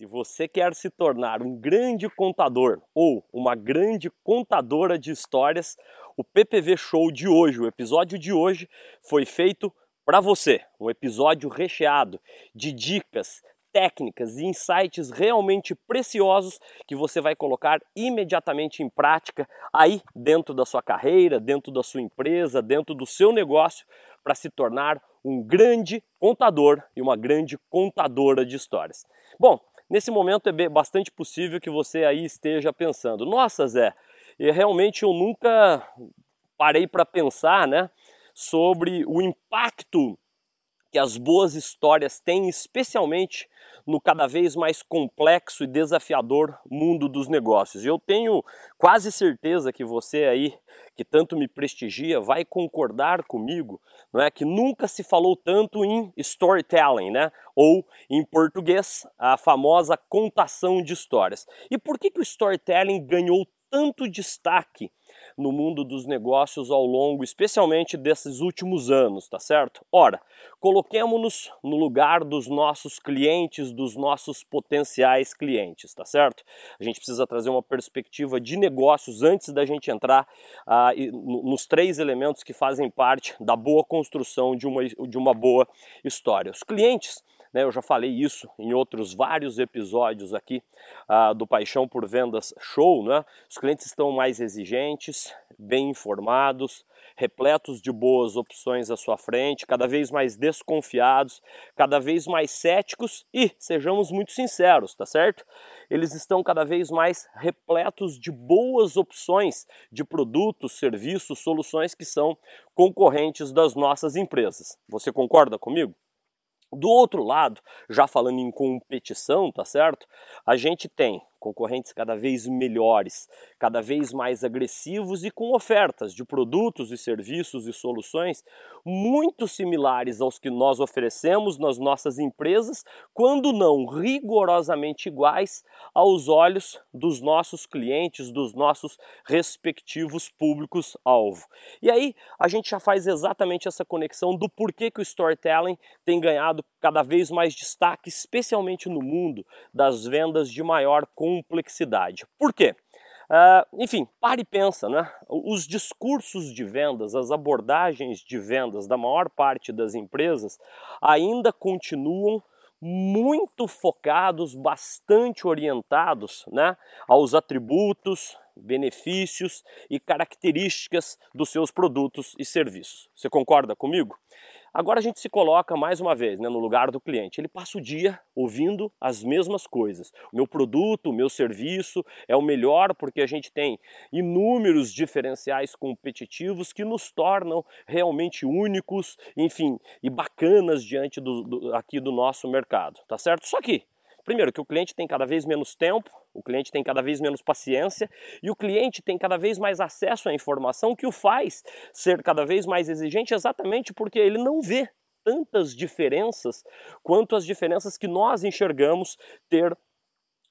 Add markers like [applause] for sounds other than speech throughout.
Se você quer se tornar um grande contador ou uma grande contadora de histórias, o PPV Show de hoje, o episódio de hoje, foi feito para você. Um episódio recheado de dicas, técnicas e insights realmente preciosos que você vai colocar imediatamente em prática aí dentro da sua carreira, dentro da sua empresa, dentro do seu negócio para se tornar um grande contador e uma grande contadora de histórias. Bom, Nesse momento é bastante possível que você aí esteja pensando: nossa, Zé, realmente eu nunca parei para pensar né, sobre o impacto que as boas histórias têm, especialmente no cada vez mais complexo e desafiador mundo dos negócios. Eu tenho quase certeza que você aí, que tanto me prestigia, vai concordar comigo, não é que nunca se falou tanto em storytelling, né? Ou em português, a famosa contação de histórias. E por que que o storytelling ganhou tanto destaque no mundo dos negócios ao longo, especialmente desses últimos anos, tá certo? Ora, coloquemos-nos no lugar dos nossos clientes, dos nossos potenciais clientes, tá certo? A gente precisa trazer uma perspectiva de negócios antes da gente entrar ah, nos três elementos que fazem parte da boa construção de uma, de uma boa história. Os clientes né? Eu já falei isso em outros vários episódios aqui uh, do Paixão por Vendas Show. Né? Os clientes estão mais exigentes, bem informados, repletos de boas opções à sua frente, cada vez mais desconfiados, cada vez mais céticos e, sejamos muito sinceros, tá certo? Eles estão cada vez mais repletos de boas opções de produtos, serviços, soluções que são concorrentes das nossas empresas. Você concorda comigo? Do outro lado, já falando em competição, tá certo? A gente tem concorrentes cada vez melhores, cada vez mais agressivos e com ofertas de produtos e serviços e soluções muito similares aos que nós oferecemos nas nossas empresas, quando não rigorosamente iguais aos olhos dos nossos clientes, dos nossos respectivos públicos-alvo. E aí a gente já faz exatamente essa conexão do porquê que o storytelling tem ganhado cada vez mais destaque, especialmente no mundo das vendas de maior complexidade. Por quê? Uh, enfim, pare e pensa, né? Os discursos de vendas, as abordagens de vendas da maior parte das empresas ainda continuam muito focados, bastante orientados né, aos atributos, benefícios e características dos seus produtos e serviços. Você concorda comigo? Agora a gente se coloca mais uma vez né, no lugar do cliente. Ele passa o dia ouvindo as mesmas coisas. O meu produto, o meu serviço é o melhor porque a gente tem inúmeros diferenciais competitivos que nos tornam realmente únicos, enfim, e bacanas diante do, do aqui do nosso mercado, tá certo? Só que Primeiro, que o cliente tem cada vez menos tempo, o cliente tem cada vez menos paciência e o cliente tem cada vez mais acesso à informação que o faz ser cada vez mais exigente exatamente porque ele não vê tantas diferenças quanto as diferenças que nós enxergamos ter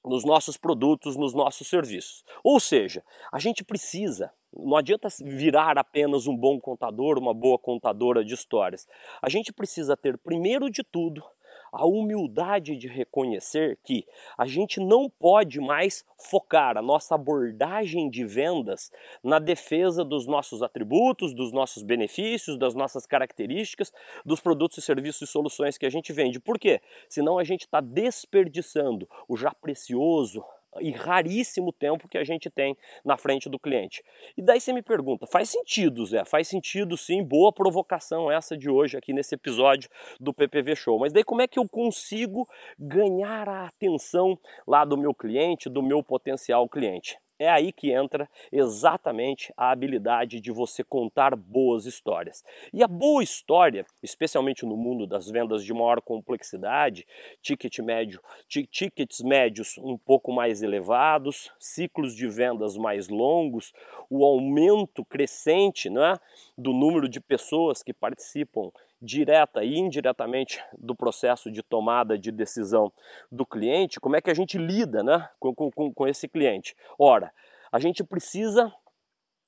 nos nossos produtos, nos nossos serviços. Ou seja, a gente precisa, não adianta virar apenas um bom contador, uma boa contadora de histórias. A gente precisa ter, primeiro de tudo, a humildade de reconhecer que a gente não pode mais focar a nossa abordagem de vendas na defesa dos nossos atributos, dos nossos benefícios, das nossas características, dos produtos serviços e soluções que a gente vende. Por quê? Senão a gente está desperdiçando o já precioso, e raríssimo tempo que a gente tem na frente do cliente. E daí você me pergunta, faz sentido, Zé? Faz sentido sim, boa provocação essa de hoje aqui nesse episódio do PPV Show. Mas daí como é que eu consigo ganhar a atenção lá do meu cliente, do meu potencial cliente? É aí que entra exatamente a habilidade de você contar boas histórias. E a boa história, especialmente no mundo das vendas de maior complexidade, ticket médio, tickets médios um pouco mais elevados, ciclos de vendas mais longos, o aumento crescente né, do número de pessoas que participam direta e indiretamente do processo de tomada de decisão do cliente, como é que a gente lida né, com, com, com esse cliente? Ora, a gente precisa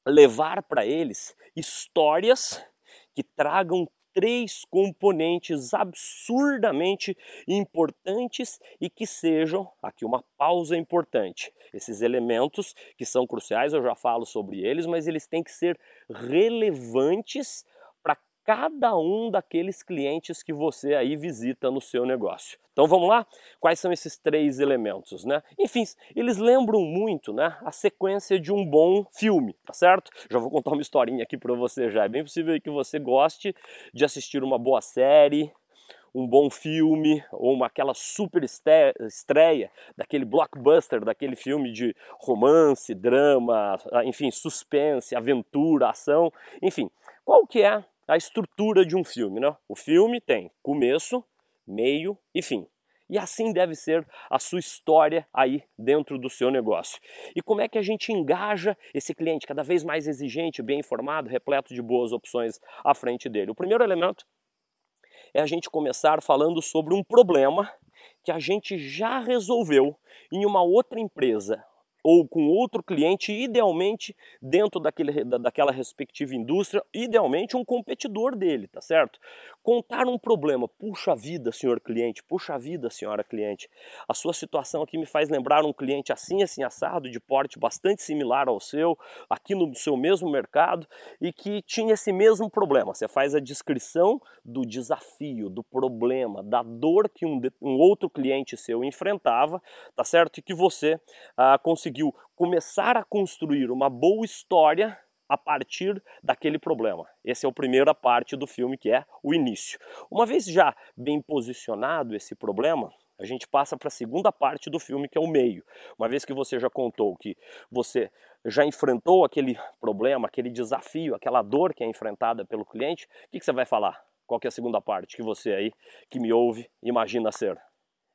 levar para eles histórias que tragam três componentes absurdamente importantes e que sejam, aqui uma pausa importante. Esses elementos que são cruciais, eu já falo sobre eles, mas eles têm que ser relevantes cada um daqueles clientes que você aí visita no seu negócio. Então vamos lá? Quais são esses três elementos, né? Enfim, eles lembram muito, né, a sequência de um bom filme, tá certo? Já vou contar uma historinha aqui para você já. É bem possível que você goste de assistir uma boa série, um bom filme ou uma, aquela super estreia daquele blockbuster, daquele filme de romance, drama, enfim, suspense, aventura, ação, enfim. Qual que é a estrutura de um filme. Né? O filme tem começo, meio e fim. E assim deve ser a sua história aí dentro do seu negócio. E como é que a gente engaja esse cliente cada vez mais exigente, bem informado, repleto de boas opções à frente dele? O primeiro elemento é a gente começar falando sobre um problema que a gente já resolveu em uma outra empresa ou com outro cliente, idealmente dentro daquele, daquela respectiva indústria, idealmente um competidor dele, tá certo? Contar um problema, puxa vida, senhor cliente, puxa vida, senhora cliente, a sua situação aqui me faz lembrar um cliente assim, assim, assado, de porte bastante similar ao seu, aqui no seu mesmo mercado e que tinha esse mesmo problema. Você faz a descrição do desafio, do problema, da dor que um, um outro cliente seu enfrentava, tá certo? E que você ah, conseguiu conseguiu começar a construir uma boa história a partir daquele problema. Essa é a primeira parte do filme, que é o início. Uma vez já bem posicionado esse problema, a gente passa para a segunda parte do filme, que é o meio. Uma vez que você já contou que você já enfrentou aquele problema, aquele desafio, aquela dor que é enfrentada pelo cliente, o que, que você vai falar? Qual que é a segunda parte que você aí, que me ouve, imagina ser?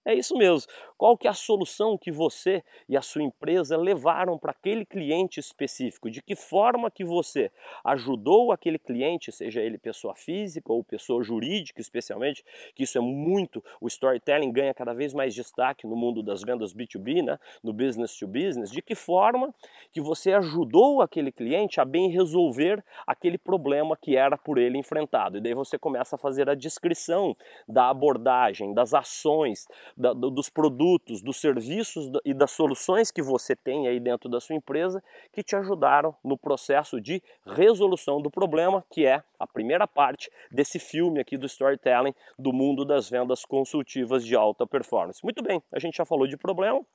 É isso mesmo. Qual que é a solução que você e a sua empresa levaram para aquele cliente específico? De que forma que você ajudou aquele cliente, seja ele pessoa física ou pessoa jurídica, especialmente, que isso é muito, o storytelling ganha cada vez mais destaque no mundo das vendas B2B, né? no business to business. De que forma que você ajudou aquele cliente a bem resolver aquele problema que era por ele enfrentado? E daí você começa a fazer a descrição da abordagem, das ações, da, dos produtos, dos serviços e das soluções que você tem aí dentro da sua empresa que te ajudaram no processo de resolução do problema, que é a primeira parte desse filme aqui do storytelling do mundo das vendas consultivas de alta performance. Muito bem, a gente já falou de problema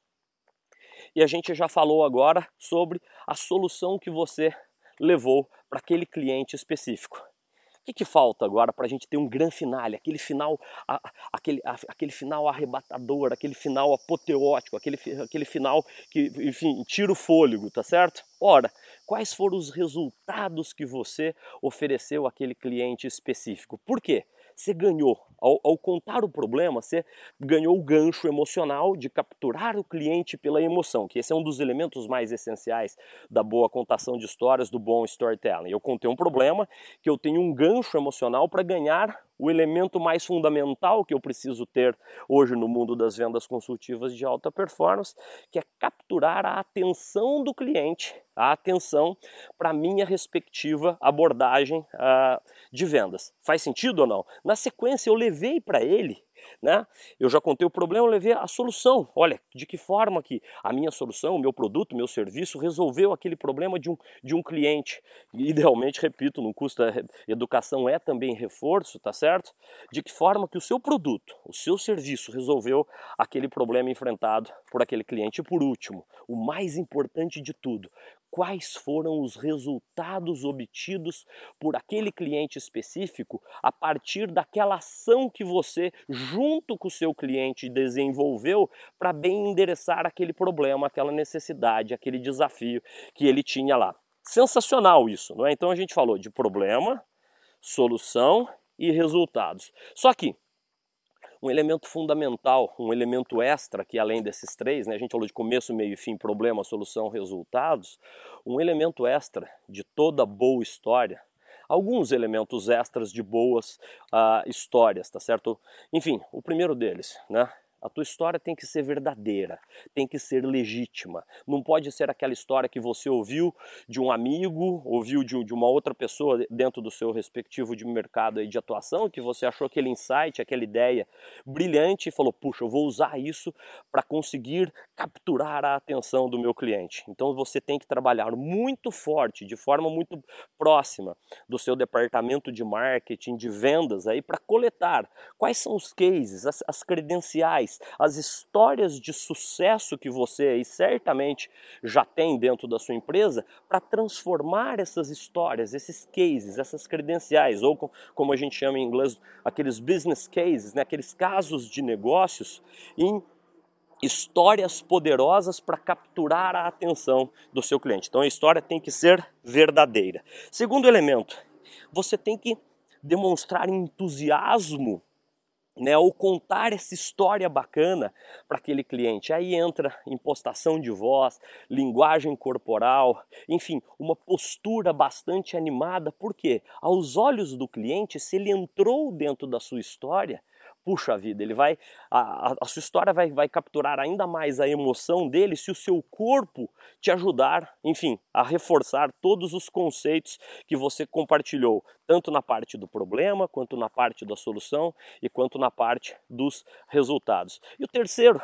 e a gente já falou agora sobre a solução que você levou para aquele cliente específico. O que, que falta agora para a gente ter um grande finale, aquele final, a, aquele, a, aquele final arrebatador, aquele final apoteótico, aquele, aquele final que, enfim, tira o fôlego, tá certo? Ora, quais foram os resultados que você ofereceu àquele cliente específico? Por quê? Você ganhou ao, ao, contar o problema, você ganhou o gancho emocional de capturar o cliente pela emoção, que esse é um dos elementos mais essenciais da boa contação de histórias, do bom storytelling. Eu contei um problema que eu tenho um gancho emocional para ganhar o elemento mais fundamental que eu preciso ter hoje no mundo das vendas consultivas de alta performance, que é capturar a atenção do cliente, a atenção para a minha respectiva abordagem uh, de vendas. Faz sentido ou não? Na sequência, eu levei para ele né? Eu já contei o problema, eu levei a solução. Olha, de que forma que a minha solução, o meu produto, o meu serviço resolveu aquele problema de um, de um cliente. Idealmente, repito, não custa educação é também reforço, tá certo? De que forma que o seu produto, o seu serviço resolveu aquele problema enfrentado por aquele cliente. E por último, o mais importante de tudo, quais foram os resultados obtidos por aquele cliente específico a partir daquela ação que você, junto com o seu cliente, desenvolveu para bem endereçar aquele problema, aquela necessidade, aquele desafio que ele tinha lá. Sensacional isso, não é? Então a gente falou de problema, solução e resultados. Só que um elemento fundamental, um elemento extra, que além desses três, né, a gente falou de começo, meio e fim, problema, solução, resultados, um elemento extra de toda boa história, alguns elementos extras de boas uh, histórias, tá certo? Enfim, o primeiro deles, né? A tua história tem que ser verdadeira, tem que ser legítima. Não pode ser aquela história que você ouviu de um amigo, ouviu de, de uma outra pessoa dentro do seu respectivo de mercado de atuação, que você achou aquele insight, aquela ideia brilhante e falou: puxa, eu vou usar isso para conseguir capturar a atenção do meu cliente. Então você tem que trabalhar muito forte, de forma muito próxima do seu departamento de marketing, de vendas aí para coletar quais são os cases, as, as credenciais, as histórias de sucesso que você aí certamente já tem dentro da sua empresa para transformar essas histórias, esses cases, essas credenciais, ou como a gente chama em inglês, aqueles business cases, né, aqueles casos de negócios, em histórias poderosas para capturar a atenção do seu cliente. Então a história tem que ser verdadeira. Segundo elemento, você tem que demonstrar entusiasmo né, ou contar essa história bacana para aquele cliente. Aí entra impostação de voz, linguagem corporal, enfim, uma postura bastante animada, porque aos olhos do cliente, se ele entrou dentro da sua história, puxa vida, ele vai a, a, sua história vai, vai capturar ainda mais a emoção dele se o seu corpo te ajudar, enfim, a reforçar todos os conceitos que você compartilhou, tanto na parte do problema, quanto na parte da solução e quanto na parte dos resultados. E o terceiro,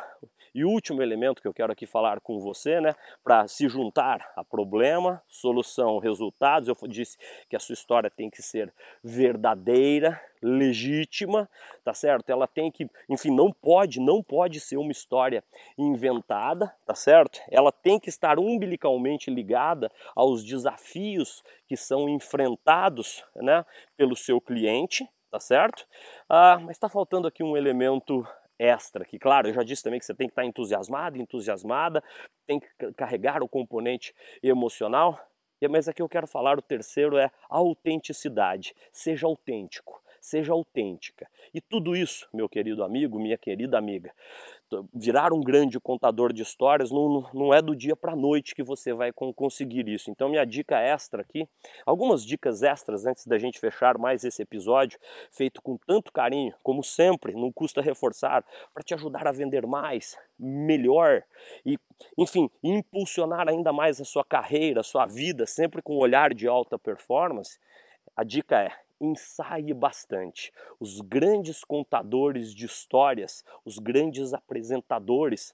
e último elemento que eu quero aqui falar com você, né, para se juntar a problema, solução, resultados, eu disse que a sua história tem que ser verdadeira, legítima, tá certo? Ela tem que, enfim, não pode, não pode ser uma história inventada, tá certo? Ela tem que estar umbilicalmente ligada aos desafios que são enfrentados, né, pelo seu cliente, tá certo? Ah, mas está faltando aqui um elemento extra, que claro, eu já disse também que você tem que estar entusiasmado, entusiasmada, tem que carregar o componente emocional, mas aqui eu quero falar o terceiro é autenticidade, seja autêntico seja autêntica. E tudo isso, meu querido amigo, minha querida amiga, virar um grande contador de histórias não, não é do dia para a noite que você vai conseguir isso. Então, minha dica extra aqui, algumas dicas extras antes da gente fechar mais esse episódio, feito com tanto carinho, como sempre, não custa reforçar, para te ajudar a vender mais, melhor e, enfim, impulsionar ainda mais a sua carreira, a sua vida, sempre com um olhar de alta performance. A dica é ensaie bastante. Os grandes contadores de histórias, os grandes apresentadores,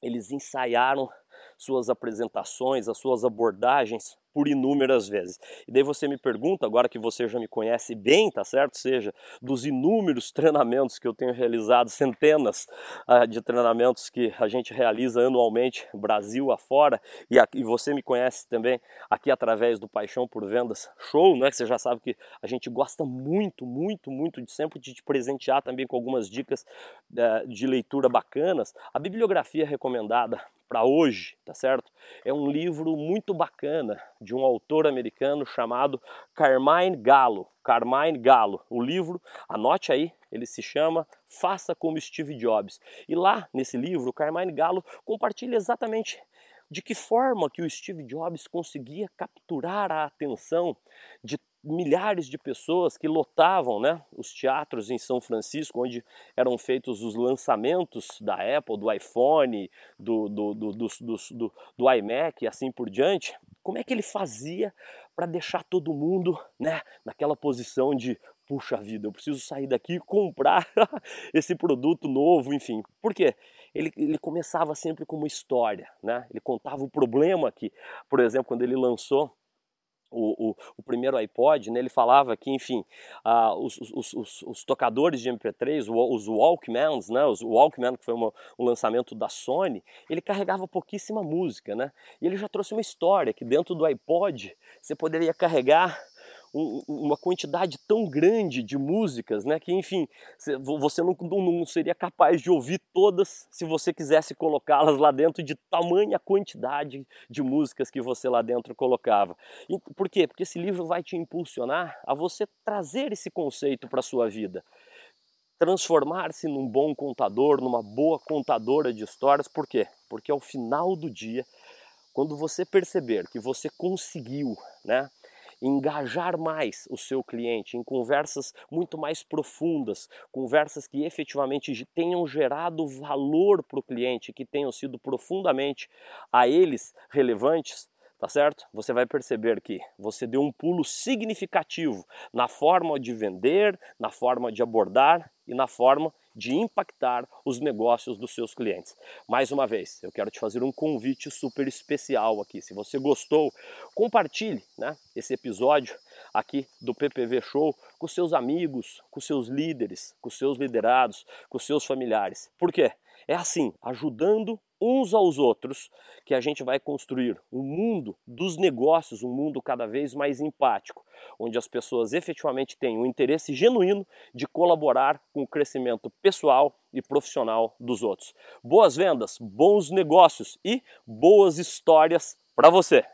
eles ensaiaram suas apresentações, as suas abordagens por inúmeras vezes. E daí você me pergunta, agora que você já me conhece bem, tá certo? Seja dos inúmeros treinamentos que eu tenho realizado, centenas uh, de treinamentos que a gente realiza anualmente, Brasil afora, e, e você me conhece também aqui através do Paixão por Vendas Show, né? Que você já sabe que a gente gosta muito, muito, muito de sempre de te presentear também com algumas dicas uh, de leitura bacanas. A bibliografia recomendada para hoje, tá certo? É um livro muito bacana de um autor americano chamado Carmine Gallo. Carmine Gallo. O livro, anote aí, ele se chama Faça como Steve Jobs. E lá nesse livro, Carmine Gallo compartilha exatamente de que forma que o Steve Jobs conseguia capturar a atenção de milhares de pessoas que lotavam né, os teatros em São Francisco, onde eram feitos os lançamentos da Apple, do iPhone, do, do, do, do, do, do iMac e assim por diante. Como é que ele fazia para deixar todo mundo né, naquela posição de puxa vida, eu preciso sair daqui e comprar [laughs] esse produto novo, enfim. Por quê? Ele, ele começava sempre com uma história, né? Ele contava o problema que, por exemplo, quando ele lançou o, o, o, primeiro iPod, né, ele falava que, enfim, uh, os, os, os, os, tocadores de MP3, os Walkmans, né, os Walkman, que foi uma, um lançamento da Sony, ele carregava pouquíssima música, né? E ele já trouxe uma história que dentro do iPod você poderia carregar uma quantidade tão grande de músicas, né, que enfim, você não, não seria capaz de ouvir todas se você quisesse colocá-las lá dentro de tamanha quantidade de músicas que você lá dentro colocava. E, por quê? Porque esse livro vai te impulsionar a você trazer esse conceito para a sua vida transformar-se num bom contador, numa boa contadora de histórias. Por quê? Porque ao final do dia, quando você perceber que você conseguiu, né, engajar mais o seu cliente em conversas muito mais profundas, conversas que efetivamente tenham gerado valor para o cliente, que tenham sido profundamente a eles relevantes, tá certo? Você vai perceber que você deu um pulo significativo na forma de vender, na forma de abordar e na forma de impactar os negócios dos seus clientes. Mais uma vez, eu quero te fazer um convite super especial aqui. Se você gostou, compartilhe né, esse episódio aqui do PPV Show com seus amigos, com seus líderes, com seus liderados, com seus familiares. Por quê? É assim, ajudando uns aos outros que a gente vai construir um mundo dos negócios, um mundo cada vez mais empático, onde as pessoas efetivamente têm um interesse genuíno de colaborar com o crescimento pessoal e profissional dos outros. Boas vendas, bons negócios e boas histórias para você.